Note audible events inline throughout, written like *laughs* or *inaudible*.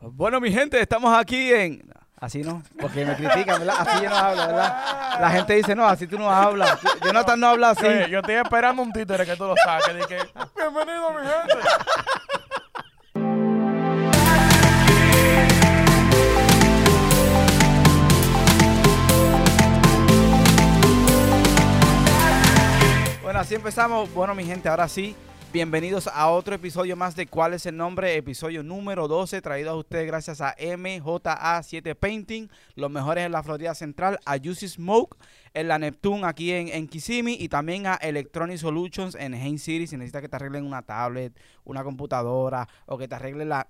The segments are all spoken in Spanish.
Bueno, mi gente, estamos aquí en... Así no, porque me critican, ¿verdad? Así yo no hablo, ¿verdad? La gente dice, no, así tú no hablas. Jonathan no habla así. Sí, yo estoy esperando un títere que tú lo saques. Bienvenido, mi gente. Bueno, así empezamos. Bueno, mi gente, ahora sí, bienvenidos a otro episodio más de ¿Cuál es el nombre? Episodio número 12, traído a ustedes gracias a MJA7 Painting, los mejores en la Florida Central, a Juicy Smoke, en la Neptune aquí en, en Kissimmee y también a Electronic Solutions en Haines City. Si necesitas que te arreglen una tablet, una computadora o que te arreglen la...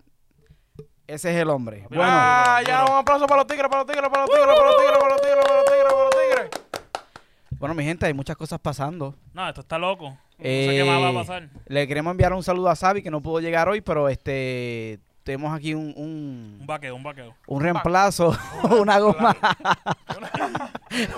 Ese es el hombre. Bueno, ah, ya, un aplauso para los tigres, para los tigres, para los tigres, para los tigres, para los tigres, para los tigres, para los tigres. bueno, mi gente, hay muchas cosas pasando. No, esto está loco. No Eh, sé qué más va a pasar. Le queremos enviar un saludo a Sabi que no pudo llegar hoy, pero este tenemos aquí un, un, Un vaqueo, un vaqueo. un reemplazo, *laughs* una goma,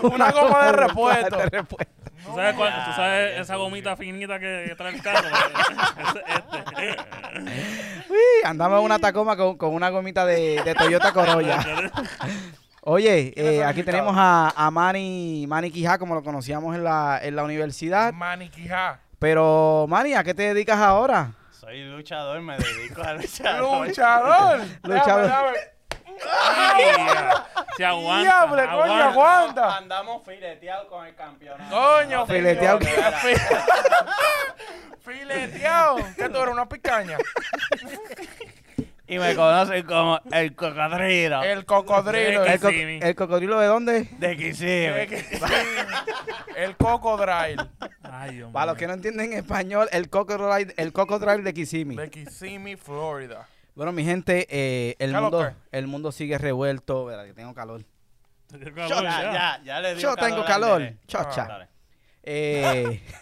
Una goma de repuesto. de repuesto. ¿Tú sabes, cuál- tú sabes esa gomita finita que trae el carro? Este. *laughs* Uy, andamos en una Tacoma con, con una gomita de, de Toyota Corolla. *laughs* Oye, ¿Quiénes eh, aquí tenemos a, a Manny, Manny Quijá, como lo conocíamos en la, en la universidad. Maniquijá. Pero, Manny, ¿a qué te dedicas ahora? Soy luchador, me dedico a luchar. *laughs* Luchador. *laughs* Luchador. Se aguanta. Diable, coño, aguanta. Andamos fileteados con el campeonato. Coño, Fileteado. Fileteado. ¿Qué tú eres, una picaña? *laughs* Y me conocen como el cocodrilo. El cocodrilo. ¿Qué ¿El, co- el cocodrilo de dónde? de Kissimmee. El cocodrilo. Ay, Dios Para los que no entienden español, el cocodrilo, el cocodrilo de Kissimmee. De Kissimmee, Florida. Bueno, mi gente, eh, el, ¿Qué lo mundo, el mundo sigue revuelto. Verá, que tengo calor. Qué Ya, ya. ya, ya le digo Yo tengo calor. nene. Chocha. Dale. Eh, *laughs*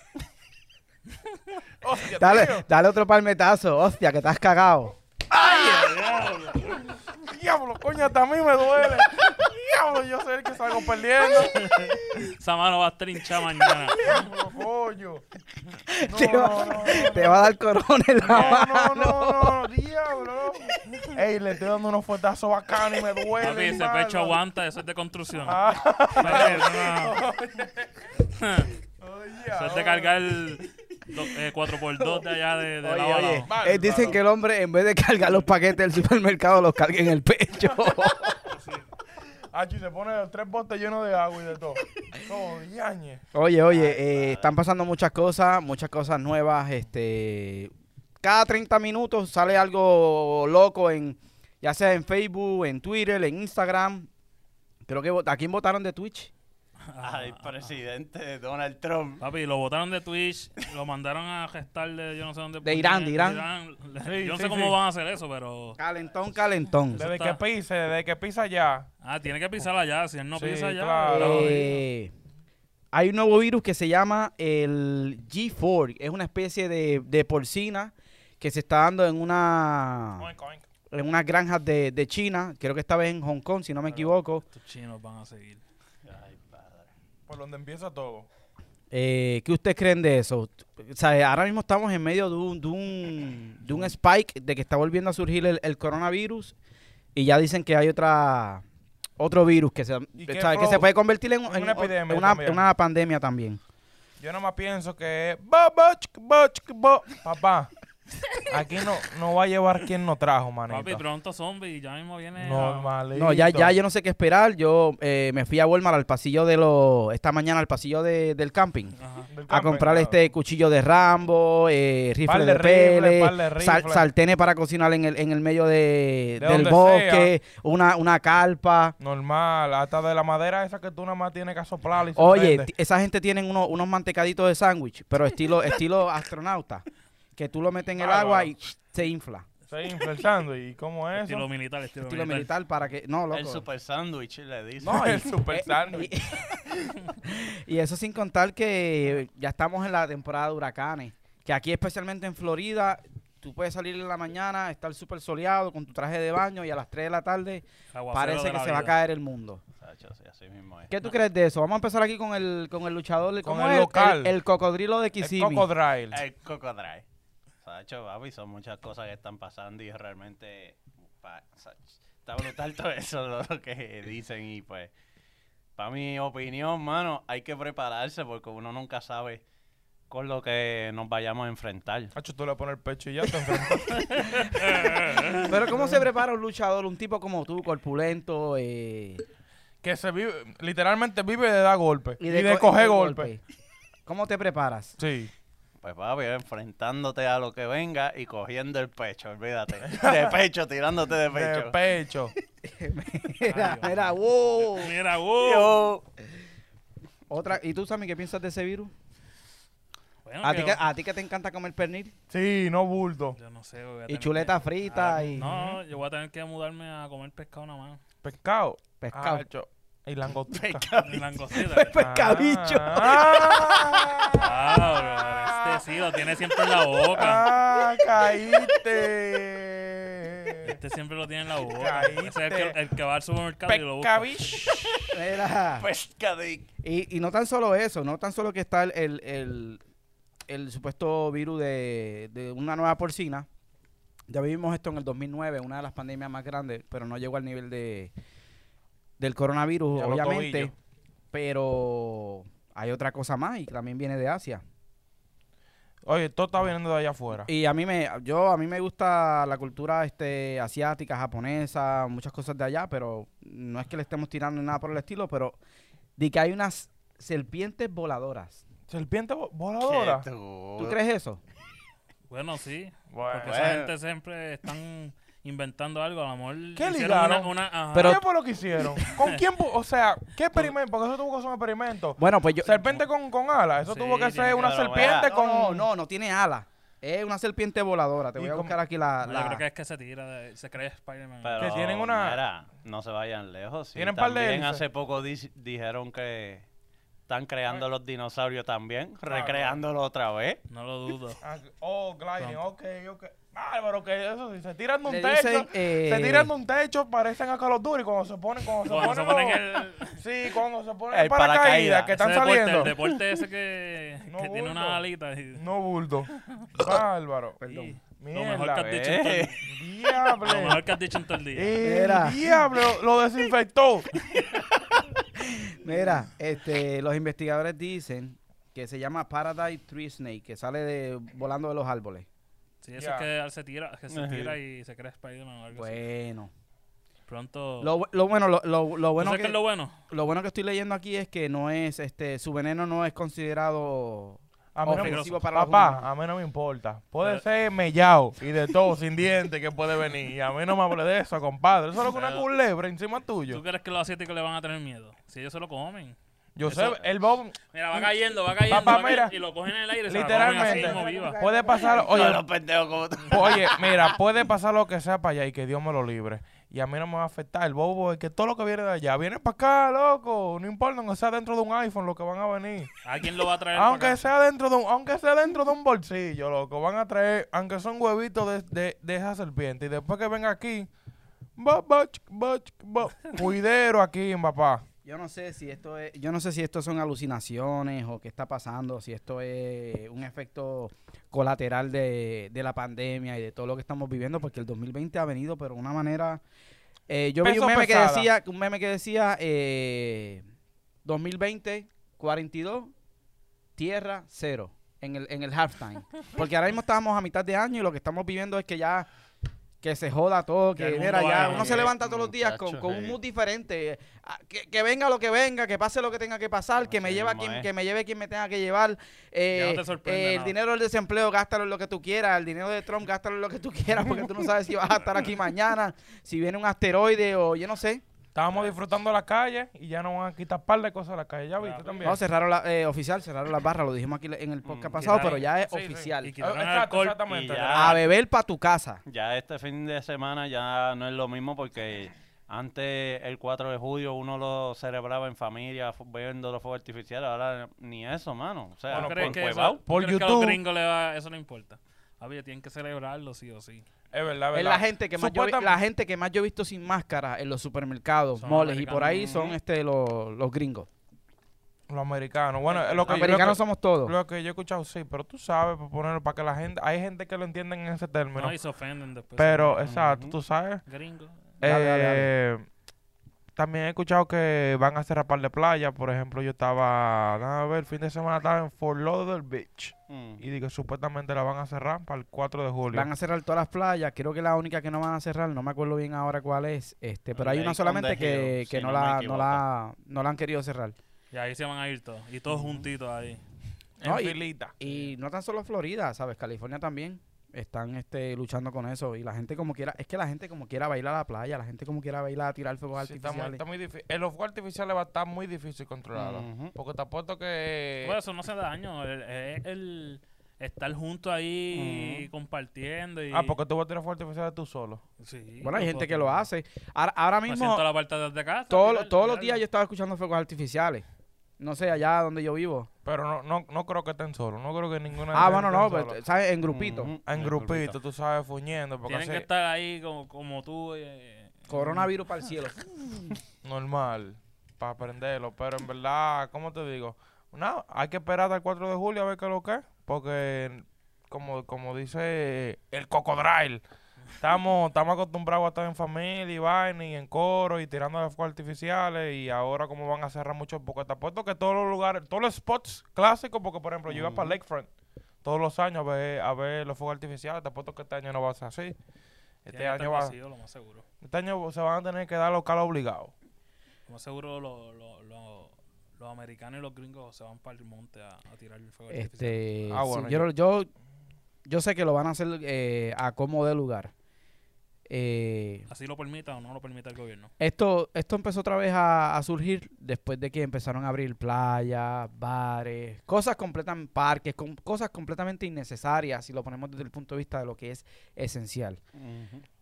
Hostia, dale, tío. dale otro palmetazo. Hostia, que estás cagado. Diablo, coño, hasta a mí me duele. Diablo, yo soy el que salgo perdiendo. Esa mano va a estar hinchada mañana. Diablo, coño. No, te, va, no, no, te va a dar corona en la no, no, mano. no, no, no, diablo. Ey, le estoy dando unos fuetazos bacanos y me duele. Papi, ese pecho aguanta, eso es de construcción. Ah, Eso es de cargar el do- eh, 4x2 de allá de, de Oye, lado a oye, lado. Bárbaro. eh, dicen que el hombre, en vez de cargar los paquetes del supermercado, los carga en el pecho. *laughs* Achi, se pone tres botes llenos de agua y de todo. Todo, yañe. Oye, oye, eh, están pasando muchas cosas, muchas cosas nuevas. Este, cada 30 minutos sale algo loco en, ya sea en Facebook, en Twitter, en Instagram. Creo que ¿a quién votaron de Twitch? Al presidente de Donald Trump. Papi, lo botaron de Twitch, lo mandaron a gestar de yo no sé dónde. De Irán, de Irán. *laughs* Sí, yo no sí, sé cómo sí. van a hacer eso, pero. Calentón, calentón. Desde está- que pise, desde que pisa ya. Ah, tiene que pisar allá. Si él no Sí, pisa allá. claro. Eh, hay un nuevo virus que se llama el G4. Es una especie de, de porcina que se está dando en una Oink, oink. en unas granjas de, de China. Creo que esta vez en Hong Kong, si no me equivoco. Estos chinos van a seguir. Por donde empieza todo. Eh, ¿Qué ustedes creen de eso? O sea, ahora mismo estamos en medio de un, de un, de un spike de que está volviendo a surgir el, el coronavirus y ya dicen que hay otra otro virus que se, ¿Y o qué sea, que se puede convertir en, En una epidemia en una, también. una pandemia también. Yo nomás pienso que. Papá, *laughs* aquí no, no va a llevar quien no trajo, manito. Papi, pronto zombie y ya mismo viene. Normalito. No, ya, ya yo no sé qué esperar. Yo eh, me fui a Walmart al pasillo de los esta mañana al pasillo de- del camping. Ajá. Del A comprar claro. este cuchillo de Rambo, eh, rifle Par de de, pele, sal- para cocinar en el, en el medio de, De del bosque, una, una carpa. Normal, hasta de la madera esa que tú nada más tienes que soplar y Oye, esa gente tiene unos, unos mantecaditos de sándwich, pero estilo, *laughs* estilo astronauta, que tú lo metes en el agua y se infla. Se influenciando. ¿Y cómo es Estilo eso? militar, estilo, Estilo militar. militar para que... No, loco. El super sándwich le dice. No, El super eh, sándwich. y, *laughs* y eso sin contar que ya estamos en la temporada de huracanes. Que aquí, especialmente en Florida, tú puedes salir en la mañana, estar súper soleado con tu traje de baño y a las 3 de la tarde Aguacero parece que se va a caer el mundo. Sacho, sí, así mismo es. ¿Qué tú crees de eso? Vamos a empezar aquí con el, con el luchador, Con ¿cómo el es? local. El, cocodrilo de El Kissimmee. cocodrilo. El cocodrilo. Sacho, papi, son muchas cosas que están pasando y realmente pa- Sach, Está brutal todo eso lo que dicen y pues, para mi opinión, mano, hay que prepararse porque uno nunca sabe con lo que nos vayamos a enfrentar. Hacho, tú le pones el pecho y ya te enfrentas. *laughs* Pero ¿cómo se prepara un luchador, un tipo como tú, corpulento? Eh, que se vive, literalmente vive de dar golpes y de, co- coger de golpes. ¿Cómo te preparas? Sí. Pues papi, enfrentándote a lo que venga y cogiendo el pecho, olvídate. De pecho, tirándote de pecho. *laughs* De pecho. *laughs* mira, mira, wow. Mira, wow. Yo, Otra, ¿Y tú, Sammy, qué piensas de ese virus? Bueno, ¿A ti, que- que, ¿A ti que te encanta comer pernil? Sí, no bulto. Yo no sé. voy a Y chuleta que- frita Ah, y No, yo voy a tener que mudarme a comer pescado nada más. Pescado. pescado. Hacho. Y langostica. Y langostita. *laughs* Pescabicho. Ah, Ah, bro, sí lo tiene siempre en la boca. ah, caíste. Este siempre lo tiene en la boca. Caíste. Ese es el que, el que va al supermercado y lo busca. Mira. Y, y no tan solo eso, no tan solo que está el, el, el- el supuesto virus de, de una nueva porcina. Ya vivimos esto en el 2009, una de las pandemias más grandes, pero no llegó al nivel de del coronavirus, Ya obviamente. Pero hay otra cosa más y también viene de Asia. Oye, todo está viniendo de allá afuera. Y a mí me, yo a mí me gusta la cultura este asiática, japonesa, muchas cosas de allá, pero no es que le estemos tirando ni nada por el estilo, pero de que hay unas serpientes voladoras. Serpiente vo- voladora. Qué ¿Tú crees eso? Bueno, sí. Bueno. Porque Bueno. esa gente siempre están inventando algo. A lo mejor ¿Qué ligaron? una, una- ajá. Pero- ¿Qué fue lo que hicieron? ¿Con quién? pu- O sea, ¿qué experimento? Porque eso tuvo que ser un experimento. Bueno, pues yo Serpiente con, con alas. Eso Sí, tuvo que ser una serpiente con. no, no, no tiene alas. Es una serpiente voladora. Te ¿Y voy a cómo? buscar aquí la, la- yo creo que es que se tira, de- se cree Spider-Man. Que tienen una- mira, no se vayan lejos. Sí, Tienen par de también hace poco di- dijeron que están creando los dinosaurios también, Claro. recreándolo otra vez. No lo dudo. Ah, Oh, gliding, ok, ok. Bárbaro, que eso sí, se tiran de un Le techo. dicen, eh, Se tiran de un techo, parecen a Call Duty cuando se ponen, cuando se Cuando se ponen, ponen los- el, Sí, cuando se ponen El paracaídas paracaídas. que están deporte, saliendo. el deporte ese que, *laughs* No que tiene una alita. y- No bulto. *laughs* Bárbaro. *laughs* Perdón. y Mierda. Lo mejor que has dicho en todo el- Diablo. lo mejor que has dicho en todo el día. Eh, Mira. diablo, lo desinfectó. Mira, este, los investigadores dicen que se llama Paradise Tree Snake, que sale de, volando de los árboles. Sí, eso es que se tira, que se tira y se cree Spider-Man o algo así. Bueno. Pronto. Lo, bu- lo bueno, lo, lo, lo ¿Tú bueno sabes que, es lo bueno? lo bueno que estoy leyendo aquí es que no es, este, su veneno no es considerado A mí no para Papá, a mí no me importa. Puede Pero- ser mellado y de todo, sin dientes, que puede venir. Y a mí no me hable de eso, compadre. Eso es lo que una culebra encima tuyo. ¿Tú crees que los asiáticos le van a tener miedo? Si ellos se lo comen. Yo Eso- sé, el Bob Mira, va cayendo, va cayendo. Papá, va mira. y lo cogen en el aire. se la comen así literalmente puede pasar, *laughs* Oye, oye, los pendejos como tú. oye, mira, puede pasar lo que sea para allá y que Dios me lo libre. Y a mí no me va a afectar. El bobo es que todo lo que viene de allá viene para acá, loco. No importa, aunque sea dentro de un iPhone lo que van a venir. *laughs* ¿A quién lo va a traer? para Aunque acá? sea dentro de un, aunque sea dentro de un bolsillo, loco, van a traer, aunque son huevitos de, de, de esa serpiente. Y después que venga aquí, ba, ba, ba, cuidero aquí, papá. Yo no sé si esto es, yo no sé si esto son alucinaciones o qué está pasando, si esto es un efecto colateral de, de la pandemia y de todo lo que estamos viviendo, porque el 2020 ha venido, pero de una manera. Eh, yo vi Peso un meme que decía, un meme que decía eh, 2020 42 tierra cero en el en el halftime, *laughs* porque ahora mismo estábamos a mitad de año y lo que estamos viviendo es que ya que se joda todo, Que que mira, ya uno se levanta todos los días con, un mood diferente. Que, que venga lo que venga, que pase lo que tenga que pasar, que me Así lleve a mismo quien, que me lleve quien me tenga que llevar. Eh, no eh, el dinero del desempleo, gástalo en lo que tú quieras. El dinero de Trump, gástalo en lo que tú quieras, porque tú no sabes si vas a estar aquí *laughs* mañana, si viene un asteroide o yo no sé. Estábamos disfrutando la calle y ya nos van a quitar par de cosas de la calle. ¿Ya viste también? No, cerraron la, eh, oficial, cerraron las barras, lo dijimos aquí en el podcast Mm, pasado, quitaron- pero ya es sí, sí. oficial. Y quitaron exacto, alcohol. exactamente. y ya- A beber para tu casa. Ya este fin de semana ya no es lo mismo porque antes el 4 de julio uno lo celebraba en familia fu- viendo los fuegos artificiales, ahora ni eso, mano. O sea, Bueno, ¿Tú crees por que, Cuevao. eso, tú Por crees que a YouTube. los gringos le va, eso no importa? A ver, tienen que celebrarlo sí o sí. Es verdad, es Es verdad. la gente que más yo, la gente que más yo he visto sin máscara en los supermercados, Son moles y por ahí son este los, los gringos. Los americanos. Bueno, es lo Los que, americanos lo que- somos todos. Lo que yo he escuchado, sí, pero tú sabes, para ponerlo, para que la gente, hay gente que lo entiende en ese término. No, y se ofenden después. pero, exacto, Ujú. tú sabes. Gringo. Dale, dale, dale. También he escuchado que van a cerrar par de playas. Por ejemplo, yo estaba, déjame ver, el fin de semana estaba en Fort Lauderdale Beach. Mm. Y digo, supuestamente la van a cerrar para el 4 de julio. Van a cerrar todas las playas. Creo que la única que no van a cerrar, no me acuerdo bien ahora cuál es. Este, pero hay una solamente que, Hill, que si no, la, no, la, no la han querido cerrar. Y ahí se van a ir todos. Y todos juntitos ahí. en y- filita. Y no tan solo Florida, ¿sabes? California también están este, luchando con eso. Y la gente como quiera, es que la gente como quiera bailar a la playa, la gente como quiera bailar a tirar fuegos Sí, está muy, artificiales. está muy difícil. El fuegos artificiales va a estar muy difícil controlarlo. Porque te apuesto que... Pues eso no hace daño. *laughs* El, el- el estar juntos ahí compartiendo. Y, Ah, porque tú vas a tirar fuegos artificiales tú solo. Sí, Bueno, hay gente puedo que lo hace. Ahora, ahora Me mismo, siento a la parte de casa. todo- tirar- todos los días yo estaba escuchando fuegos artificiales. No sé, allá donde yo vivo. Pero no, no, no creo que estén solos. No creo que ninguna Ah, bueno, no, solos. pues, ¿sabes? En grupito. En grupito, tú sabes, fuñendo. Porque Tienen que estar ahí como, como tú. eh, Coronavirus para el cielo. *laughs* normal, para aprenderlo. Pero en verdad, ¿cómo te digo? No, hay que esperar hasta el 4 de julio a ver qué es lo que es. Porque, como, como dice el cocodrilo, estamos, estamos acostumbrados a estar en familia y vaina y en coro y tirando de fuegos artificiales. Y ahora, como van a cerrar mucho, porque te apuesto que todos los lugares, todos los spots clásicos, porque por ejemplo, yo iba para. Lakefront todos los años a ver, a ver los fuegos artificiales. Te apuesto que este año no va a ser así. Este año, va, vacíos, lo más seguro. este año se van a tener que dar local obligado. Lo más seguro lo- lo- lo- los americanos y los gringos se van para el monte a, a tirar el fuego artificial. Este, Ah, sí, bueno, yo, yo, yo sé que lo van a hacer eh, a como de lugar. Eh, Así lo permita o no lo permita el gobierno. esto, esto empezó otra vez a, a surgir después de que empezaron a abrir playas, bares, cosas completamente, parques, com- cosas completamente innecesarias si lo ponemos desde el punto de vista de lo que es esencial.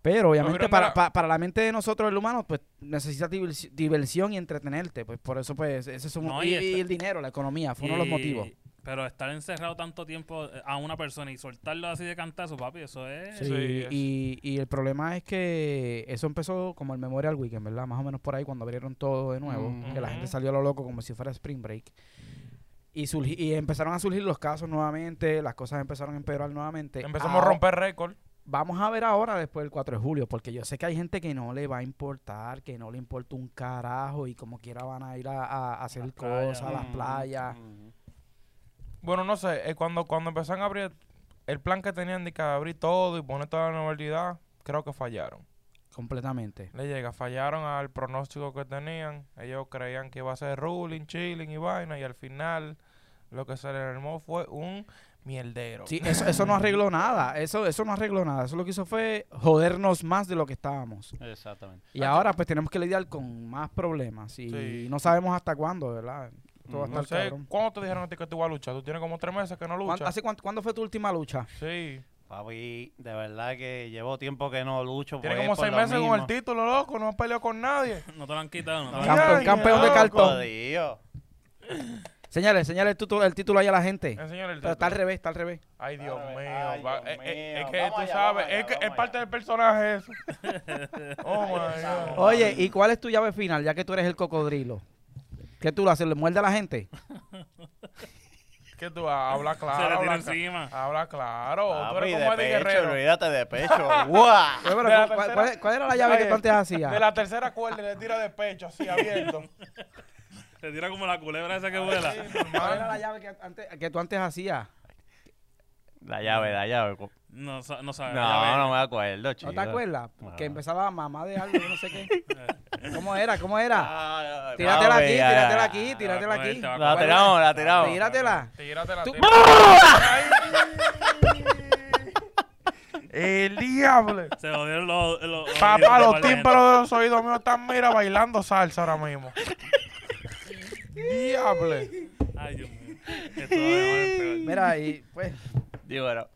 Pero obviamente para, para la mente de nosotros, el humano, pues necesita divers- diversión y entretenerte. Pues por eso, pues, ese es un- No, y, y el dinero, la economía, fue uno de los motivos. Pero estar encerrado tanto tiempo eh, a una persona y soltarlo así de cantazo, papi, eso es... Sí, Sí, es- y, y el problema es que eso empezó como el Memorial Weekend, ¿verdad? Más o menos por ahí cuando abrieron todo de nuevo, que la gente salió a lo loco como si fuera Spring Break. Y, y empezaron a surgir los casos nuevamente, las cosas empezaron a empeorar nuevamente. Empezamos a Ahora- romper récord. Vamos a ver ahora después del 4 de julio, porque yo sé que hay gente que no le va a importar, que no le importa un carajo y como quiera van a ir a, a hacer Las playas, cosas a las playas. Ujú. Bueno, no sé, eh, cuando, cuando empezaron a abrir, el plan que tenían de que abrir todo y poner toda la normalidad, creo que fallaron. Completamente. Le llega, fallaron al pronóstico que tenían. Ellos creían que iba a ser ruling, chilling y vaina, y al final lo que se le armó fue un mierdero. Sí, eso, eso no arregló nada. Eso, eso no arregló nada. Eso lo que hizo fue jodernos más de lo que estábamos. Exactamente. Y ahora pues tenemos que lidiar con más problemas. Y Sí. no sabemos hasta cuándo, ¿verdad? Todo va a No sé, cabrón. ¿cuándo te dijeron a ti que tú ibas a luchar? Tú tienes como tres meses que no ¿Cuán- luchas. ¿Hace cuánto, ¿Cuándo fue tu última lucha? Sí. Papi, de verdad que llevo tiempo que no lucho. Tiene pues, como seis meses con el título, loco. No has peleado con nadie. *laughs* No te lo han quitado, no te lo han Campe- Ay, campeón de cartón. Jodido. Señale, señale el título, el título ahí a la gente. Enseñale el Pero está al revés, está al revés. Ay, Dios mío. ay, Dios eh, eh, es mío. que Vamos tú allá, sabes, allá, es que es parte allá. del personaje eso. *laughs* oh, my God. Oye, ¿y cuál es tu llave final, ya que tú eres el cocodrilo? ¿Qué tú lo haces? ¿Le muerde a la gente? ¿Qué tú hablas Se claro? le tira Habla, encima. habla claro. tú Papi, eres de como Eddie pecho, Guerrero. olvídate de pecho. *laughs* De ¿cuál, tercera- cuál- cuál era la llave que tú antes hacías? De la tercera cuerda le tira de pecho, así abierto. *laughs* Se tira como la culebra esa que vuela. Sí, ¿Cuál era la llave que, antes, que tú antes hacías? La llave, la llave. No, no sabe. No, no me acuerdo, chico. ¿No te acuerdas? No. Que empezaba mamá de algo, yo no sé qué. *laughs* ¿Cómo era? ¿Cómo era? Ah, Tíratela aquí, tíratela aquí, tíratela aquí. La tiramos, la tiramos. Tíratela. Tíratela. *laughs* El diablo. Se jodieron los... los Papá, los de gente. tímpanos de los oídos míos están, mira, bailando salsa ahora mismo. Diablo. Ay, Dios mío. Esto va a peor. Mira, y pues, Digo, bueno,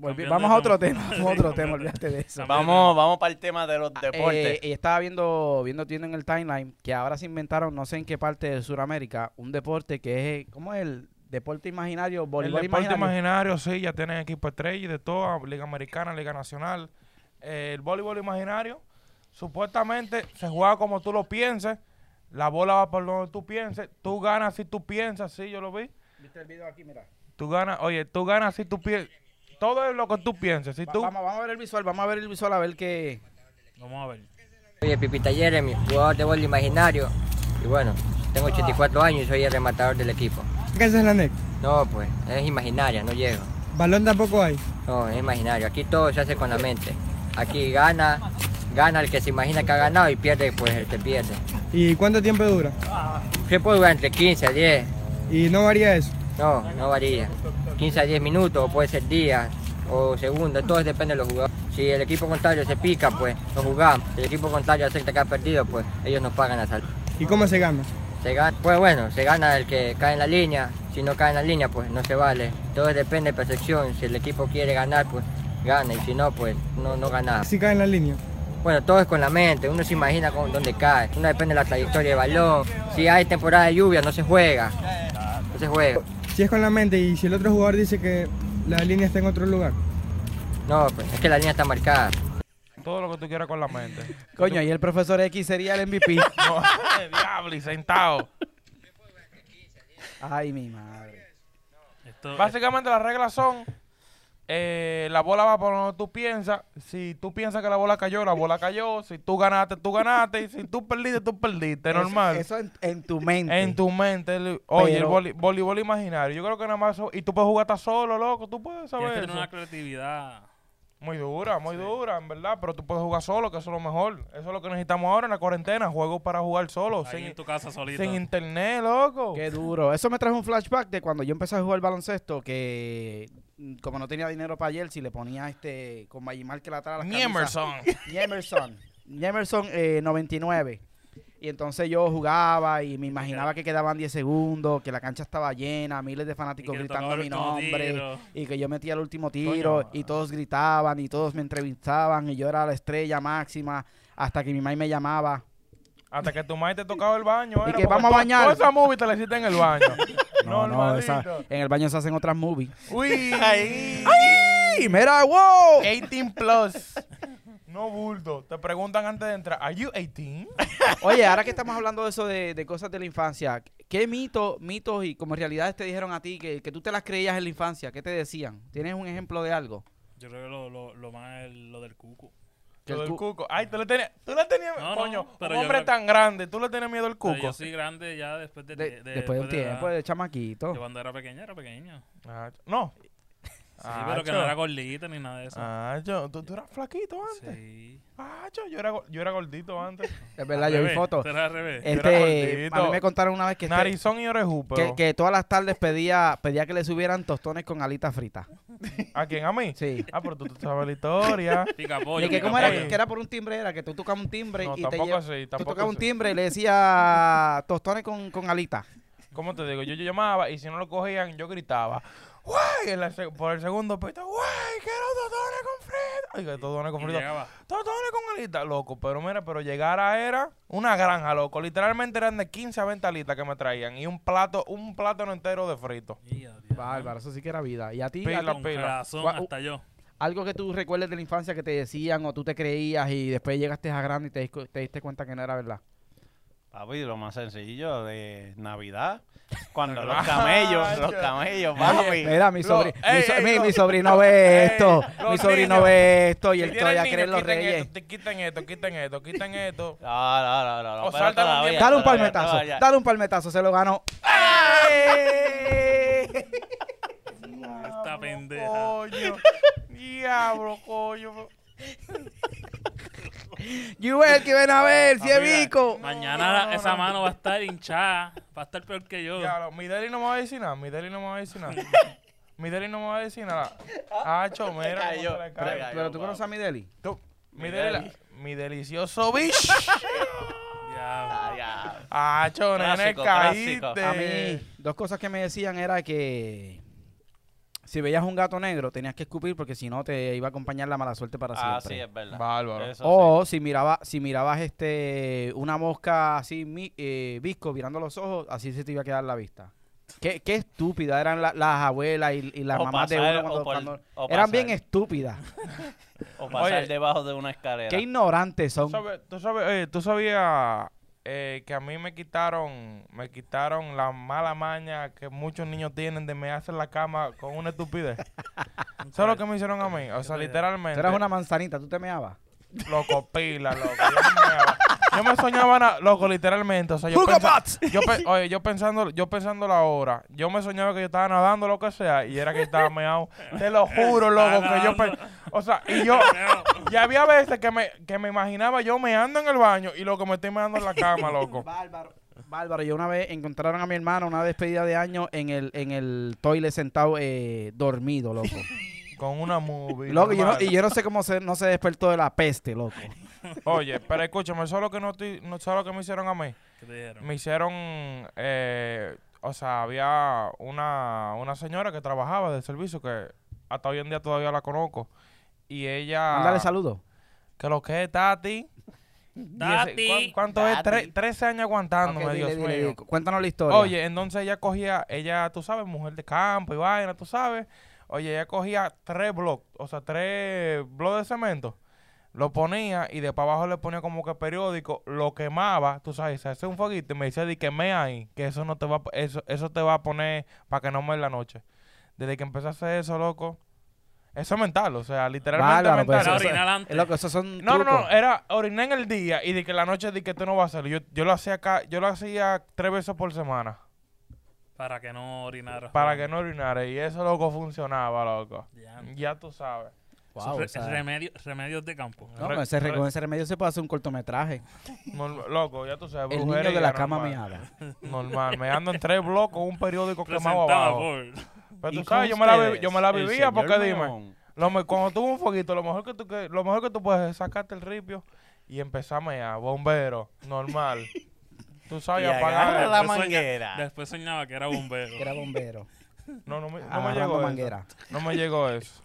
volvi- vamos a otro tema. tema, *laughs* vamos a otro tema, olvídate de eso. vamos, vamos para el tema de los Eh, deportes. y estaba viendo, viendo, viendo en el timeline que ahora se inventaron, no sé en qué parte de Sudamérica, un deporte que es, ¿cómo es el deporte imaginario? El Voleibol deporte imaginario. imaginario, sí, ya tienen equipo estrella y de todo, Liga Americana, Liga Nacional. Eh, el voleibol imaginario, supuestamente se juega como tú lo pienses, la bola va por donde tú pienses, tú ganas si tú piensas, sí, yo lo vi. ¿Viste el video aquí? Mira. Tú ganas, oye, tú ganas si tú piensas, todo es lo que tú pienses, si Va- tú... vamos, vamos a ver el visual, vamos a ver el visual a ver qué... Vamos a ver. Soy Pipita Jeremy, jugador de voleibol imaginario. Y bueno, tengo 84 años y soy el rematador del equipo. ¿Qué haces la NEC? No, pues, es imaginaria, no llego. Balón tampoco hay. No, es imaginario. Aquí todo se hace con la mente. Aquí gana, gana el que se imagina que ha ganado y pierde pues el que pierde. ¿Y cuánto tiempo dura? Puede jugar entre 15 a 10. ¿Y no varía eso? No, no varía. 15 a 10 minutos, o puede ser días o segundos, todo depende de los jugadores. Si el equipo contrario se pica, pues lo jugamos. Si el equipo contrario acepta que ha perdido, pues ellos nos pagan la salud. ¿Y cómo se gana? Se gana, pues bueno, se gana el que cae en la línea. Si no cae en la línea, pues no se vale. Todo depende de percepción. Si el equipo quiere ganar, pues gana. Y si no, pues no, no gana. Si cae en la línea. Bueno, todo es con la mente. Uno se imagina con dónde cae. Uno depende de la trayectoria del balón. Si hay temporada de lluvia, no se juega. No se juega. Si es con la mente y si el otro jugador dice que la línea está en otro lugar. No, pues es que la línea está marcada. Todo lo que tú quieras con la mente. Coño, ahí el profesor X sería el MVP. *laughs* No, diablo, y sentado. Ay, mi madre. Esto, Básicamente las reglas son, eh, la bola va por donde tú piensas. Si tú piensas que la bola cayó, la bola cayó. Si tú ganaste, tú ganaste. Y si tú perdiste, tú perdiste. Normal. Eso, eso en, en tu mente. En tu mente. el- oye, Pero- el voleibol imaginario. Yo creo que nada más... y tú puedes jugar hasta solo, loco. Tú puedes tienes saber eso. una creatividad. Muy dura, muy dura, en verdad. Pero tú puedes jugar solo, que eso es lo mejor. Eso es lo que necesitamos ahora en la cuarentena. Juegos para jugar solo. Ahí Sin, en tu casa solito. sin internet, loco. Qué duro. Eso me trajo un flashback de cuando yo empecé a jugar baloncesto que como no tenía dinero para jersey le ponía este con Magimar que la atrás. Niemerson. *laughs* Niemerson. Niemerson eh, 99. Y entonces yo jugaba y me imaginaba que quedaban 10 segundos, que la cancha estaba llena, miles de fanáticos gritando mi nombre. tiro. Y que yo metía el último tiro Coño. y todos gritaban y todos me entrevistaban y yo era la estrella máxima hasta que mi mamá me llamaba. Hasta que tu madre te tocaba el baño. Y era, que vamos a bañar. Toda esa movie te la hiciste en el baño. *laughs* No, no, esa- en el baño se hacen otras movies. Uy. ¡Y mira, wow! 18 plus. No bulto. Te preguntan antes de entrar, ¿Are you 18? *laughs* Oye, ahora que estamos hablando de eso de, de cosas de la infancia, ¿qué mitos, mitos y como realidades te dijeron a ti que, que tú te las creías en la infancia? ¿Qué te decían? ¿Tienes un ejemplo de algo? Yo creo que lo, lo, lo más es lo del cuco. Lo el cu- cuco. Ay, tú le tenías, tú le tenías, No, no, coño, pero un hombre tan grande, tú le tenías miedo al Pero cuco. yo soy grande ya después de... De- de- después de un de la- tiempo, de chamaquito. Yo cuando era pequeño, era pequeño. Ah, no. Sí, pero que no era gordito ni nada de eso. Ah, yo, ¿tú, tú eras flaquito antes. Sí. Ah, yo, yo era, yo era gordito antes. *laughs* Es verdad, Al yo vi fotos. era al revés. era Este, gordito. a mí me contaron una vez que, este- Narizón y orejú, que, pero... que todas las tardes pedía, pedía que le subieran tostones con alitas fritas. ¿A quién? ¿A mí? Sí. Ah, pero tú, tú sabes la historia. *laughs* Pica pollo. Y que pica cómo era, que era por un timbre, era que tú tocabas un timbre No, y te tampoco lleva- así, tú tocabas un timbre y le decía tostones con, con alitas. ¿Cómo te digo? Yo, yo llamaba y si no lo cogían, yo gritaba. ¡Guay! En la se- por el segundo pito, ¡guay! ¡Quiero totones con frito! Y que totones con frito. llegaba. Totones con alitas, loco. Pero mira, pero llegar a era una granja, loco. Literalmente eran de 15 a 20 alitas que me traían. Y un plato, un plátano entero de frito. Bárbaro, eso sí que era vida. ¿Y a ti? Pila, a ti? Pila. corazón Gua- hasta yo. Algo que tú recuerdes de la infancia que te decían o tú te creías y después llegaste a grande y te, te diste cuenta que no era verdad. Papi, lo más sencillo de Navidad. *laughs* Cuando los camellos, los camellos, papi. Mira, mi, sobri- mi, so- ey, mi- lo- mi sobrino ve esto, mi sobrino niños. ve esto y Si él todavía cree en los quiten reyes. Esto, quiten esto, quiten esto, quiten esto. *laughs* No, no, no, no. no, O pero saltan un todavía, tiempo. Dale un palmetazo, todavía. dale un palmetazo, se lo ganó. Esta pendeja. Coño. Diablo, coño. *laughs* Yo el que ven a ver, si es Papi, Vico. Mañana No, la- no, esa no. mano va a estar hinchada. Va a estar peor que yo. Diablo, mi Deli no me va a decir nada. Mi Deli no me va a decir nada. *laughs* Mi Deli no me va a decir nada. Cayó. se le Pero, pero tú conoces a mi Deli. Tú, mi, Mi Deli, Deli. mi delicioso bicho. Ah, ya. Acho, nene, Clásico, clásico. caíste. A mí, dos cosas que me decían era que si veías un gato negro tenías que escupir porque si no te iba a acompañar la mala suerte para Ah, siempre. sí, es verdad. Bárbaro. Eso O si miraba, si mirabas este una mosca así mi- eh, visco mirando los ojos, así se te iba a quedar la vista. Qué, qué estúpida eran la- las abuelas y, y las O mamás de uno cuando, por- cuando- o eran pasar. bien estúpidas. *laughs* O pasar Oye. debajo de una escalera. Qué ignorantes ¿Tú son. sabes, tú sabes, eh, tú sabías eh, que a mí me quitaron, me quitaron la mala maña que muchos niños tienen de me hacer la cama con una estupidez. *laughs* ¿Sabes lo que me hicieron a mí? O sea, Tú literalmente. eras una manzanita, tú te meabas. Loco, pila, loco. Yo me meaba. Yo me soñaba, na- loco, literalmente. O sea, yo, pe- oye, yo pensando, yo pensando la hora, yo me soñaba que yo estaba nadando, lo que sea, y era que estaba meado. Te lo juro, loco, que yo, pe- o sea, y yo, y había veces que me, que me imaginaba yo meando en el baño y lo que me estoy meando en la cama, loco. Bárbaro. Bárbaro, yo una vez encontraron a mi hermano una despedida de año en el, en el toilet sentado eh, dormido, loco. Con una movie. loco, yo no- y yo no sé cómo se, no se despertó de la peste, loco. Oye, pero escúchame, solo que no estoy, no solo que me hicieron a mí. ¿Qué te dijeron? Me hicieron, eh, o sea, había una, una señora que trabajaba del servicio que hasta hoy en día todavía la conozco. Y ella... Mándale saludos. Que lo que es Tati. Ese- Tati. ¿cuán- ¿Cuánto es? Tre- 13 años aguantándome, Ok, Dios dile, dile, mío. Cuéntanos la historia. Oye, entonces ella cogía, ella, tú sabes, mujer de campo y vaina, tú sabes. Oye, ella cogía tres bloques, o sea, tres bloques de cemento. Lo ponía y de para abajo le ponía como que periódico, lo quemaba, tú sabes, se hace un fueguito y me decía, di quemé ahí, que eso no te va, a- eso, eso te va a poner para que no me en la noche. Desde que empecé a hacer eso, loco, eso es mental, o sea, literalmente mental. Eso- orinar antes. Loco, esos son No, no, no, era orinar en el día y de que la noche di que tú no vas a hacerlo. Yo, yo lo hacía acá, yo lo hacía tres veces por semana Para que no orinara. para que no orinara y eso loco funcionaba, loco. Ya. Ya tú sabes. Wow, Re- o sea, remedio- remedios de campo. no, con, ese, re- con ese remedio se puede hacer un cortometraje. Loco, ya tú sabes, El niño de la cama normal. meada. Normal, me ando en tres bloques, un periódico quemado abajo. por... Pero tú sabes, yo me, la, yo me la vivía porque dime, León. lo me- cuando tuvo un fueguito, lo mejor que tú que, lo mejor que tú puedes es sacarte el ripio y empezar a mear, bombero, normal. *laughs* tú sabes, apagar. la manguera. Después soñaba que era bombero. Que era bombero. No, no me, no me agarrando llegó eso. manguera. No me llegó eso.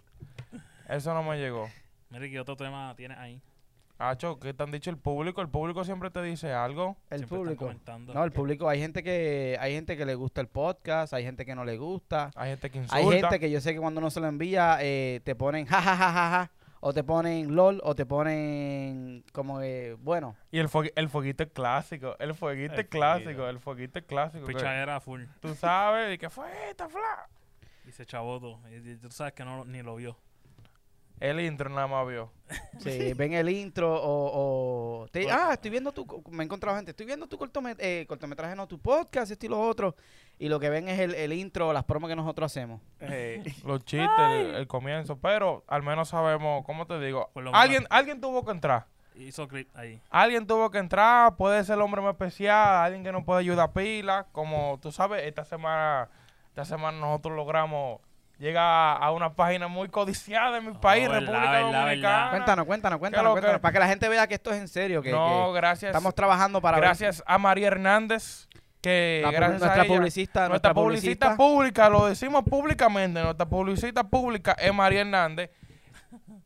Eso no me llegó. Mira, ¿qué otro tema tienes ahí? Hacho, ¿qué te han dicho el público? El público siempre te dice algo. El Siempre público. No, el público, hay gente que hay gente que le gusta el podcast, hay gente que no le gusta. Hay gente que insulta. Hay gente que yo sé que cuando uno se lo envía eh, te ponen ja ja ja ja ja o te ponen lol o te ponen como eh, bueno, Y el, fuegui- el fueguito es clásico. El fueguito El es clásico. El fueguito es clásico. que Picha era full. Tú sabes, y que fue esta fla. Y se chavó todo. Y, y tú sabes que no, ni lo vio. El intro nada más vio. *laughs* si ven el intro o, o te- ah, estoy viendo tu me he encontrado gente, estoy viendo tu cortome- eh, cortometraje no tu podcast, esto y lo otro y lo que ven es el, el intro, las promos que nosotros hacemos. Eh, *laughs* Los chistes, el, el comienzo. Pero al menos sabemos, ¿cómo te digo? Alguien, alguien tuvo que entrar. Hizo clip ahí. Alguien tuvo que entrar, puede ser el hombre más especial, alguien que nos puede ayudar pila, como tú sabes, esta semana, esta semana nosotros logramos llegar a una página muy codiciada en mi país, verdad, República verdad, Dominicana. verdad. Cuéntanos, cuéntanos, cuéntanos, cuéntanos, que- para que la gente vea que esto es en serio, que, no, que gracias. estamos trabajando para ver- gracias a María Hernández, que La gracias nuestra a ella, publicista, nuestra nuestra publicista publicista. pública, lo decimos públicamente, nuestra publicista pública es María Hernández.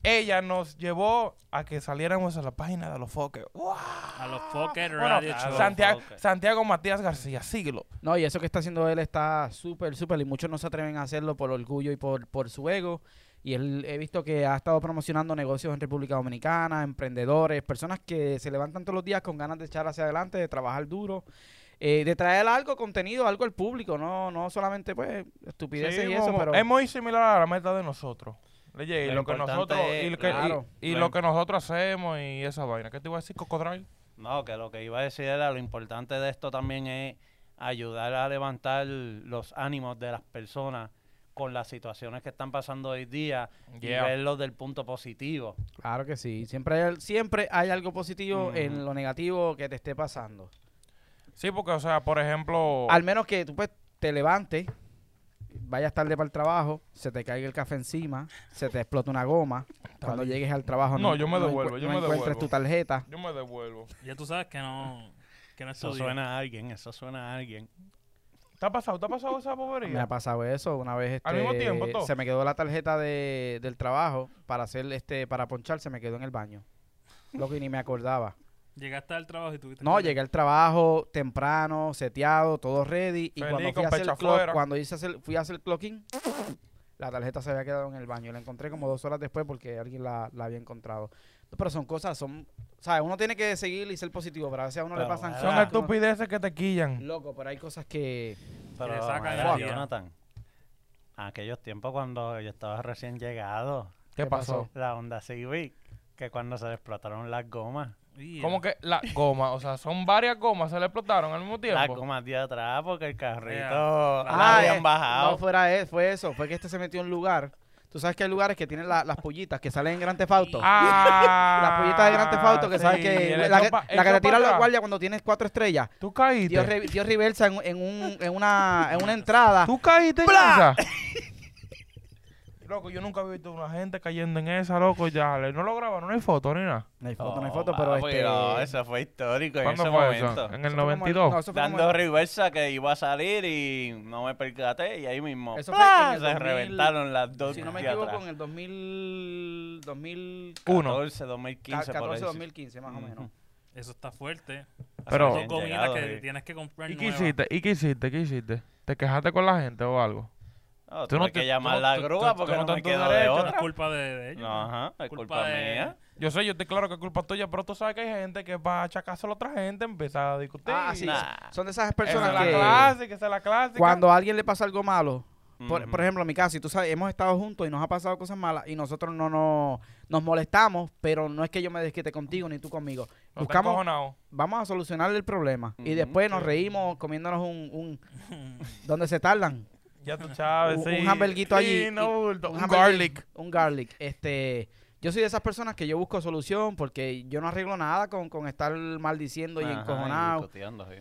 Ella nos llevó a que saliéramos a la página de los foques. ¡Wow! A los Bueno, Radio Show. Santiago, Foques. Santiago Matías García, síguelo. No, y eso que está haciendo él está súper, súper, y muchos no se atreven a hacerlo por orgullo y por, por su ego. Y él he visto que ha estado promocionando negocios en República Dominicana, emprendedores, personas que se levantan todos los días con ganas de echar hacia adelante, de trabajar duro, eh, de traer algo, contenido, algo al público, no, no solamente pues estupideces Sí, y eso, como- pero Es muy similar a la meta de nosotros. Y Lo lo, que nosotros y, lo que, y- claro, y lo lo im- que nosotros hacemos y esa vaina. ¿Qué te iba a decir, Cocodrile? No, que lo que iba a decir era lo importante de esto también es ayudar a levantar los ánimos de las personas con las situaciones que están pasando hoy día Yeah. y verlo del punto positivo. claro que sí, siempre hay, siempre hay algo positivo en lo negativo que te esté pasando. Sí, porque, o sea, por ejemplo... Al menos que tú pues te levantes, vayas tarde para el trabajo, se te caiga el café encima, se te explota una goma. Cuando bien. llegues al trabajo No, yo me no devuelvo, yo no me encuentres devuelvo. tu tarjeta. Yo me devuelvo. Ya tú sabes que no, que no Eso suena a alguien, eso suena a alguien. ¿Te ha pasado? ¿Te ha pasado esa Me bobería? ha pasado eso una vez ¿Al este, mismo tiempo, todo? se me quedó la tarjeta de, del trabajo para hacer este para ponchar, se me quedó en el baño. Lo que ni me acordaba. Llegaste al trabajo y tuviste No, que- llegué al trabajo temprano, seteado, todo ready. Y cuando fui con a hacer pecho el clock, afuera. cuando hice hacer- fui a hacer el clocking, la tarjeta se había quedado en el baño. La encontré como dos horas después porque alguien la, la había encontrado. Pero son cosas, son, ¿sabes? Uno tiene que seguir y ser positivo, pero a veces a uno le pasan. Son cosas que uno- estupideces que te quillan. Loco, pero hay cosas que... Pero, le sacan. Jonathan, aquellos tiempos cuando yo estaba recién llegado, ¿Qué, ¿Qué pasó? pasó? la Honda Civic, que cuando se le explotaron las gomas, Como que la goma, o sea, son varias gomas, se le explotaron al mismo tiempo. La goma de atrás porque el carrito Yeah. la Ah, habían eh, bajado. No fuera eso, fue eso. Fue que este se metió en un lugar. Tú sabes que hay lugares que tienen la- las pollitas que salen en Gran Tefauto. Ah, *laughs* Las pollitas de Gran Tefauto que sabes que la, que la que te tiran los guardias cuando tienes cuatro estrellas. Tú caíste. Dio, re- dio reversa en, en un, en, una, en una entrada. Tú caíste en esa. *laughs* Loco, yo nunca he visto una gente cayendo en esa, loco. Ya, no lo grabaron, no hay foto ni nada. No hay foto, no hay Oh, foto, pero papi, este... no, eso fue histórico en ¿Cuándo ese fue momento. eso? En el eso fue como 92. no, como Dando el- reversa que iba a salir y no me percaté y ahí mismo Eso fue en el se 2000, reventaron las dos Si no me equivoco, atrás. en el 2000, 2000 Uno. 14, 2015 por 14, ahí. 2015 más o menos. Eso está fuerte. Pero- gomitas llegado, que tienes que comprar ¿Y qué hiciste? ¿Y qué hiciste? ¿Qué hiciste? ¿Te quejaste con la gente o algo? No, Tú no que te- llamar la grúa tú- porque tú no, no me quedó de otra. es culpa de, de ellos. No, ajá, es Culpa culpa, de- mía. Yo sé, yo estoy claro que es culpa tuya, pero tú sabes que hay gente que va a achacarse a la otra gente, empieza a discutir. Ah, sí. Nah. Son de esas Esa personas es la que clásica, esa es la clásica. cuando a alguien le pasa algo malo, por, por ejemplo, en mi caso, y tú sabes, hemos estado juntos y nos ha pasado cosas malas y nosotros no, no nos molestamos, pero no es que yo me desquite contigo ni tú conmigo. No te Buscamos, vamos a solucionar el problema y después nos reímos comiéndonos un, un *laughs* donde se tardan. Ya tú sabes, Un- sí. un hamburguito Sí, allí no, y- un garlic. Un garlic. Este, yo soy de esas personas que yo busco solución porque yo no arreglo nada con, con estar maldiciendo y Ajá, encojonado. discutiendo, sí.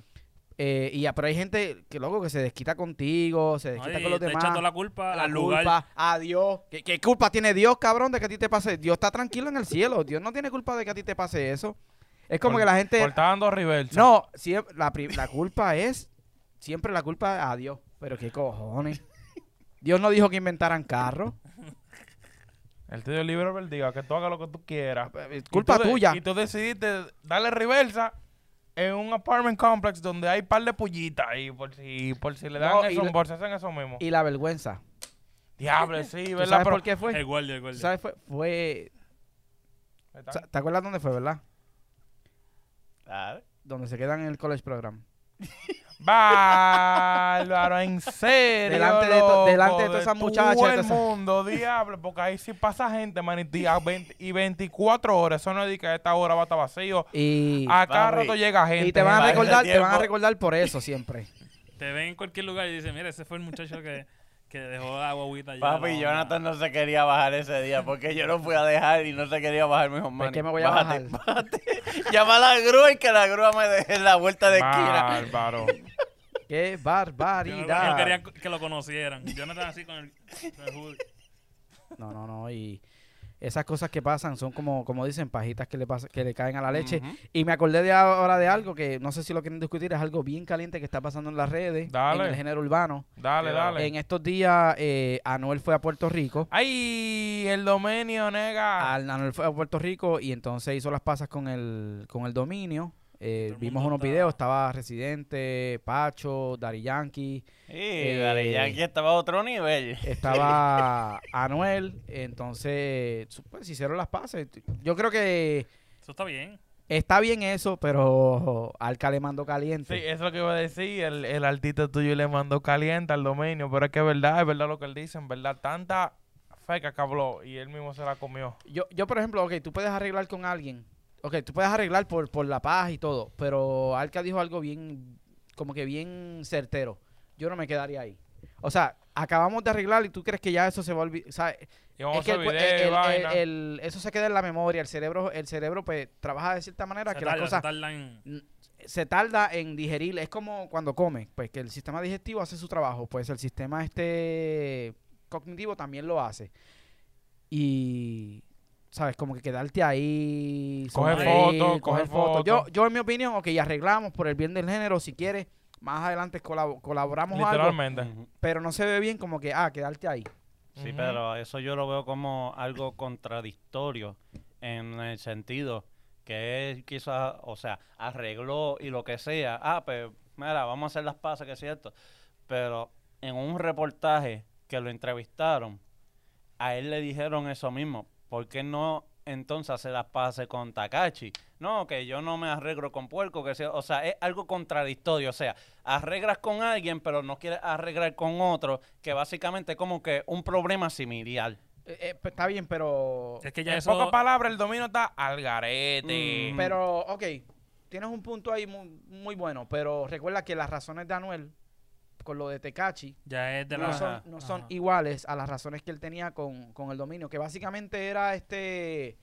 Eh, y ya, pero hay gente que loco que se desquita contigo, se desquita y con los demás. echando la culpa la al culpa lugar. a Dios. ¿Qué, qué culpa tiene Dios, cabrón, de que a ti te pase? Dios está tranquilo en el cielo. Dios no tiene culpa de que a ti te pase eso. Es como Por- que la gente... Reversa. No, siempre, la, pri- la culpa es... Siempre la culpa a Dios. Pero qué cojones. Dios no dijo que inventaran carros. Él te dio libre albedrío, que tú hagas lo que tú quieras. Es Y culpa tú tuya. Y tú decidiste darle reversa en un apartment complex donde hay par de pollitas y por si, por si le dan No, eso, por si hacen eso mismo. Y la vergüenza. Diablo, sí, ¿Tú ¿verdad? sabes Pero- por qué fue? El guardia, el guardia. ¿Sabes? Fue, fue... ¿Te acuerdas dónde fue, verdad? Ah, Donde se quedan en el college program. *laughs* Bárbaro, en serio. Delante de to- delante de todas esas todo muchachas, de el mundo, diablo, porque ahí sí pasa gente, manito, y, a 20 y 24 horas. Eso no es de que a esta hora va a estar vacío. Y, A cada Papi, rato llega gente. y te van a recordar, te van a recordar por eso siempre. Te ven en cualquier lugar y dicen, mira, ese fue el muchacho que, que dejó la guaguita allá. Papi, la- Jonathan no se quería bajar ese día porque yo lo fui a dejar y no se quería bajar. Me dijo, ¿Por "Manny, qué me voy a bájate, bajar?" bájate". *laughs* Llama a la grúa y que la grúa me deje en la vuelta de esquina. Bárbaro. *laughs* ¡Qué Yo no- barbaridad! Ellos querían que lo conocieran. Yo no estaba así con el, con el hoodie. No, no, no. Y esas cosas que pasan son como, como dicen, pajitas que le, pasa, que le caen a la leche. Y me acordé de ahora de algo que no sé si lo quieren discutir, es algo bien caliente que está pasando en las redes, Dale. en el género urbano. Dale, dale. En estos días, eh, Anuel fue a Puerto Rico. ¡Ay! El dominio, nega. Al- Anuel fue a Puerto Rico y entonces hizo las pasas con el, con el dominio. Eh, vimos unos está- videos, estaba Residente, Pacho, Dari Yankee, Sí, Eh, Daddy Yankee estaba a otro nivel. estaba *laughs* Anuel, entonces pues hicieron las pases. Yo creo que Eso está bien. está bien eso, pero Alca le mandó Sí, caliente. eso es lo que iba a decir. El, el artista tuyo le mandó caliente al dominio, pero es que es verdad, es verdad lo que él dice, en verdad. Tanta feca que habló y él mismo se la comió. Yo, yo, por ejemplo, ok, tú puedes arreglar con alguien. Ok, tú puedes arreglar por, por la paz y todo, pero Alca dijo algo bien, como que bien certero. Yo no me quedaría ahí. O sea, acabamos de arreglar y tú crees que ya eso se va a olvidar. Y vamos es que el, el- el- eso se queda en la memoria. El cerebro, el cerebro pues trabaja de cierta manera Se que tarda, las se cosas tarda en- se tarda en digerir. Es como cuando come, pues que el sistema digestivo hace su trabajo, pues el sistema este cognitivo también lo hace. Y sabes, como que quedarte ahí, Coger sonreír, fotos, coger coger fotos. Yo, yo en mi opinión, ok, arreglamos por el bien del género, si quieres, más adelante colabo- colaboramos algo, Literalmente. Ujú. pero no se ve bien como que, ah, quedarte ahí. Sí, pero eso yo lo veo como algo contradictorio en el sentido que él quizás, o sea, arregló y lo que sea. Ah, pues, mira, vamos a hacer las pasas, que es cierto. Pero en un reportaje que lo entrevistaron, a él le dijeron eso mismo. ¿Por qué no entonces hacer las pases con Takachi? No, que yo no me arreglo con puerco, que sea, o sea, es algo contradictorio, o sea, arreglas con alguien, pero no quieres arreglar con otro, que básicamente es como que un problema similar. Eh, eh, pues, está bien, pero... Es que ya en eso... pocas palabras, el dominio está al garete. Mm. Pero, ok, tienes un punto ahí muy, muy bueno, pero recuerda que las razones de Anuel con lo de Tecachi Ya es de la... no son, Ajá, no son ajá. iguales a las razones que él tenía con, con el dominio, que básicamente era este...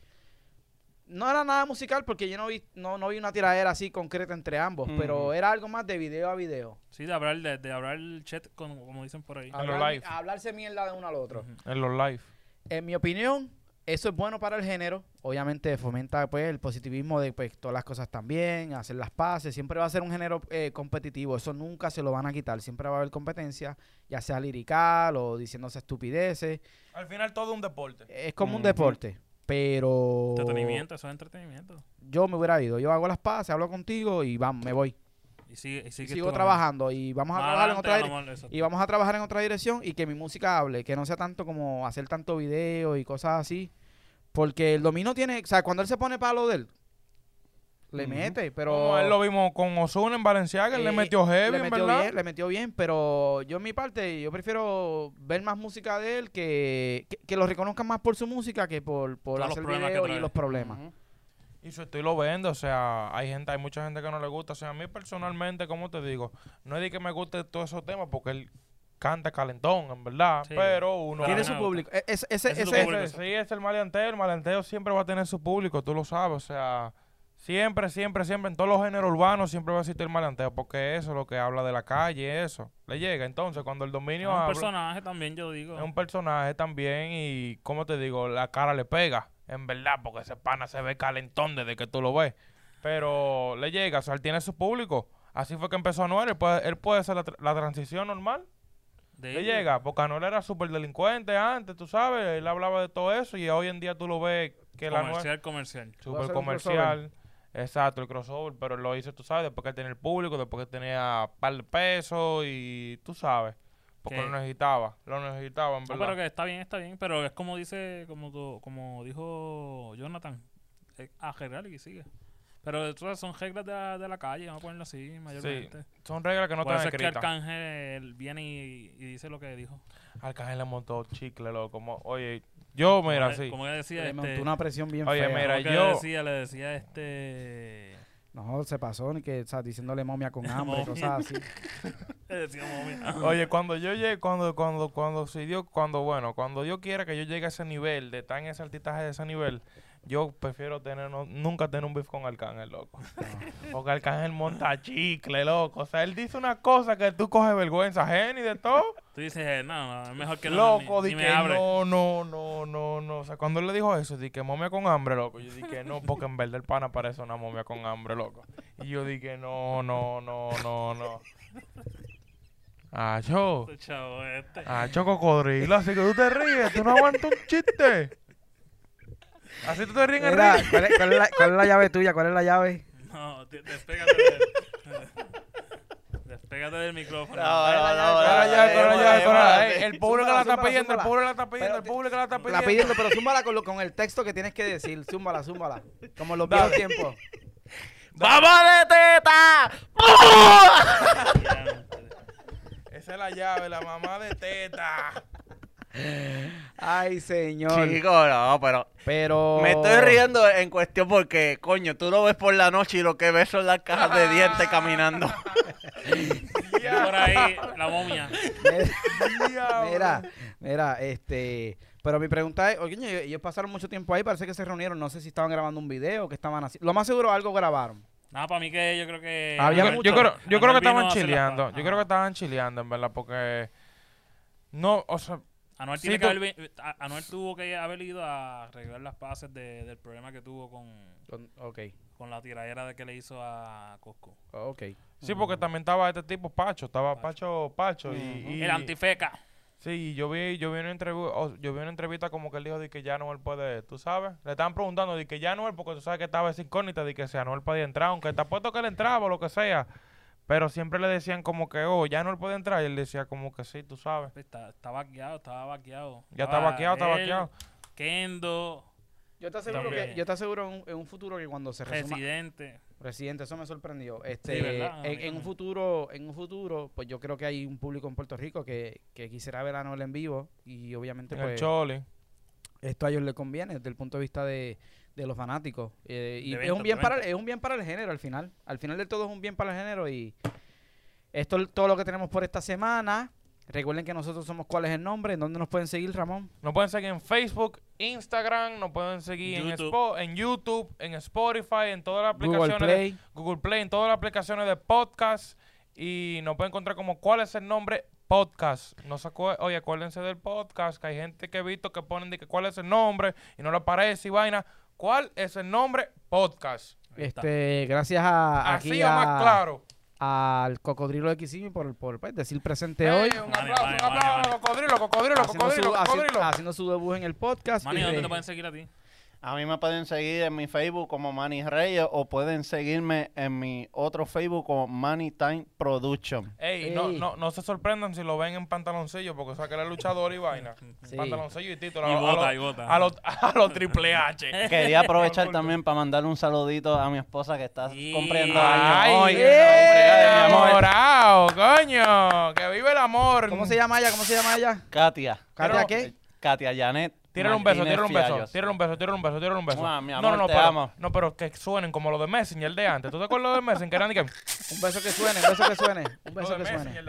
No era nada musical porque yo no vi, no, no vi una tiradera así concreta entre ambos, pero era algo más de video a video. Sí, de hablar, de, de hablar el chat, con- como dicen por ahí. En los Hablar- live. hablarse mierda de uno al otro. En los live. En mi opinión, eso es bueno para el género. Obviamente fomenta pues el positivismo de pues todas las cosas también, hacer las paces. Siempre va a ser un género eh, competitivo. Eso nunca se lo van a quitar. Siempre va a haber competencia, ya sea lirical o diciéndose estupideces. Al final todo un deporte. Es como un deporte. Pero Entretenimiento, eso es entretenimiento. yo me hubiera ido. Yo hago las paces, hablo contigo y vamos, me voy. Y sigue, y Y sigue sigo trabajando y vamos a más trabajar en otra y vamos a trabajar en otra dirección y que mi música hable, que no sea tanto como hacer tanto video y cosas así. Porque el dominio tiene, o sea, cuando él se pone palo de él, le mete, pero... Como él lo vimos con Ozuna en Valenciaga, él le eh, metió heavy, le metió verdad. bien, le metió bien, pero yo en mi parte, yo prefiero ver más música de él, que, que, que lo reconozcan más por su música que por, por los hacer problemas que video y los problemas. Ujú. Y su estilo vende, o sea, hay gente, hay mucha gente que no le gusta. O sea, a mí personalmente, como te digo, no es de que me guste todos esos temas porque él canta calentón, en verdad. Sí. Pero uno... Tiene su público. Ese- ese- Ese es ese- público. Ese- sí, es el maleanteo. El maleanteo siempre va a tener su público, tú lo sabes. O sea, siempre, siempre, siempre, en todos los géneros urbanos siempre va a existir el maleanteo porque eso es lo que habla de la calle, eso. Le llega. Entonces, cuando el Es dominio un habla, personaje también, yo digo. es un personaje también y, como te digo, la cara le pega, en verdad, porque ese pana se ve calentón desde que tú lo ves. Pero le llega, o sea, él tiene su público. Así fue que empezó Anuel, él puede, él puede hacer la, tra- la transición normal. De llega, porque Anuel era súper delincuente antes, tú sabes, él hablaba de todo eso y hoy en día tú lo ves que Comercial, comercial. Voy a súper comercial. Exacto, el crossover, pero lo hizo, tú sabes, después que tenía el público, después que tenía par de pesos y tú sabes, porque Que- lo necesitaba, lo necesitaba, en No, verdad. pero que está bien, está bien, pero es como dice, como como dijo Jonathan, es arreglar y que sigue. Pero son reglas de la, de la calle, vamos a ponerlo así, mayormente. Son reglas que no Por eso están es que escritas. Arcángel viene y, y dice lo que dijo. Arcángel le montó chicle, loco. Como, oye, yo, mira, como, sí. Como que decía, le este, montó una presión bien Oye, fea. mira, como yo- decía, le decía este... No, se pasó, ni que, o sea, diciéndole momia con *laughs* hambre, Momia. cosas así. *laughs* Le decía, momia. Oye, cuando yo llegue, cuando, cuando, cuando, si Dios, cuando, bueno, cuando yo quiera que yo llegue a ese nivel, de estar en ese altitaje de ese nivel, yo prefiero tener, no- nunca tener un beef con Arcángel, loco. Porque Arcángel monta chicle, loco. O sea, él dice una cosa que tú coges vergüenza ajena y de todo. Tú dices, eh, no, no, es mejor que no, loco, di ni que me abre. no, no, no, no, no. O sea, cuando él le dijo eso, di que momia con hambre, loco. Yo dije no, porque en verdad el pana parece una momia con hambre, loco. Y yo dije no, no, no, no, no. Ah, yo. Este este. Ah, yo cocodrilo, así que tú te ríes, tú no aguantas un chiste. Así tú te ríes en Mira. ¿cuál es, cuál es la, cuál es la llave tuya? ¿Cuál es la llave? No, te- despégate del... *laughs* despégate del micrófono. No, no, no, Córrela no, ya, no, córrela no, ya, no, córrela. no, Ey, no. El público la está zúmbala, pidiendo, el zúmbala. público la está pidiendo, el Pero- público la está La pidiendo. pidiendo, pero zúmbala con, lo- con el texto que tienes que decir. Zúmbala, zúmbala. Como en los viejos tiempos. *laughs* ¡Vamos de teta! Esa es la llave, la mamá de teta. Ay, señor. Chico, no, pero Pero... me estoy riendo en cuestión porque, coño, tú lo ves por la noche y lo que ves son las cajas de dientes *laughs* caminando. Viene por ahí la momia. Mira, mira, este... Pero mi pregunta es, oye, ellos pasaron mucho tiempo ahí, parece que se reunieron, no sé si estaban grabando un video, que estaban haciendo... Lo más seguro algo grabaron. Nada, para mí que yo creo que... Había Yo, Anuel- mucho- yo creo, yo creo que estaban chileando. Yo creo que estaban chileando, en verdad, porque. No, o sea, Anuel, Sí, tiene que haber Anuel tuvo que haber ido a arreglar las paces de- del problema que tuvo con, Con- la tiradera de que le hizo a Cosco. ok. sí, porque también estaba este tipo Pacho, estaba Pacho, Pacho. y, y- El antifeca. Sí, yo vi, yo vi una entrevista, yo vi una entrevista como que él dijo de que ya Noel puede, tú sabes. Le estaban preguntando de que ya Noel, porque tú sabes que estaba esa incógnita de que si Anuel podía entrar, aunque te apuesto que él entraba o lo que sea. Pero siempre le decían como que, oh, ya Noel puede entrar. Y él decía como que sí, tú sabes. Está, está vaqueado, estaba vaqueado. Ya está vaqueado, está vaqueado. Kendo, Yo te aseguro que, yo te aseguro en, un- en un futuro que cuando se resuma... Residente. Residente, eso me sorprendió. Este, ¿verdad? En, un futuro, en un futuro, pues yo creo que hay un público en Puerto Rico que, que quisiera ver a Noel en vivo y obviamente el pues Choli. esto a ellos les conviene desde el punto de vista de, de los fanáticos. Eh, y De es, un bien de para, venta. es un bien para el género al final. Al final de todo es un bien para el género y esto es todo lo que tenemos por esta semana. Recuerden que nosotros somos cuál es el nombre, en dónde nos pueden seguir, Ramón. Nos pueden seguir en Facebook, Instagram, nos pueden seguir en. Spo- en YouTube, en Spotify, en todas las Google aplicaciones de- Play. Google Play, en todas las aplicaciones de podcast y nos pueden encontrar como cuál es el nombre podcast. No se acue- Oye, acuérdense del podcast, que hay gente que he visto que ponen de que cuál es el nombre y no le aparece y vaina. ¿Cuál es el nombre? Podcast. Este, gracias a, Así aquí o más a- claro. al cocodrilo de Kissimmee por, por pues, decir presente Ey, hoy. un aplauso, mani, un aplauso, mani. cocodrilo, cocodrilo, Haciendo cocodrilo, su, cocodrilo. haciendo su debut en el podcast. Manny, ¿dónde re- te pueden seguir a ti? A mí me pueden seguir en mi Facebook como Manny Reyes o pueden seguirme en mi otro Facebook como Money Time Production. Ey, no, no, no se sorprendan si lo ven en pantaloncillo, porque saca el luchador y vaina. *laughs* Sí. Pantaloncillo y título. Y a, bota, a y lo- bota. a los a los triple H. *laughs* Quería aprovechar también para mandar un saludito a mi esposa que está Y- cumpliendo Ay, años hoy. Enamorado, coño. Que vive el amor. ¿Cómo se llama ella? ¿Cómo se llama ella? Katia. ¿Katia qué? Katia Janet. Tírale un beso, tírale un beso, tírale un beso, tírale un beso, tírale un beso. Mua, mi no, amor, no, no, te pero, amo. no, pero que suenen como los de Messenger de antes. ¿Tú te acuerdas de Messenger? Que eran de que... Un beso que suene, un beso que suene. Un beso de que suene.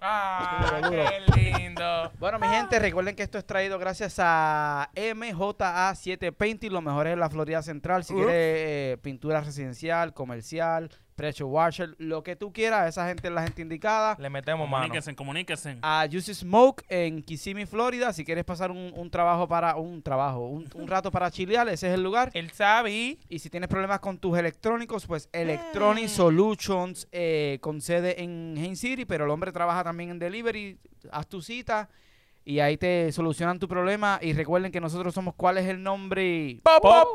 Ah, qué lindo. Bueno, mi gente, recuerden que esto es traído gracias a MJA7 Painting, los mejores de la Florida Central. Si Uh. quieres eh, pintura residencial, comercial, pressure washer, lo que tú quieras, esa gente es la gente indicada. Le metemos mano. Comuníquense, comuníquense. A Juicy Smoke en Kissimmee, Florida. Si quieres pasar un, un trabajo para un trabajo, un, un rato para chilear, ese es el lugar. El sabe. Y si tienes problemas con tus electrónicos, pues Electronic Solutions eh, con sede en Haines City, pero el hombre trabaja también en delivery. Haz tu cita y ahí te solucionan tu problema. Y recuerden que nosotros somos cuál es el nombre. Po,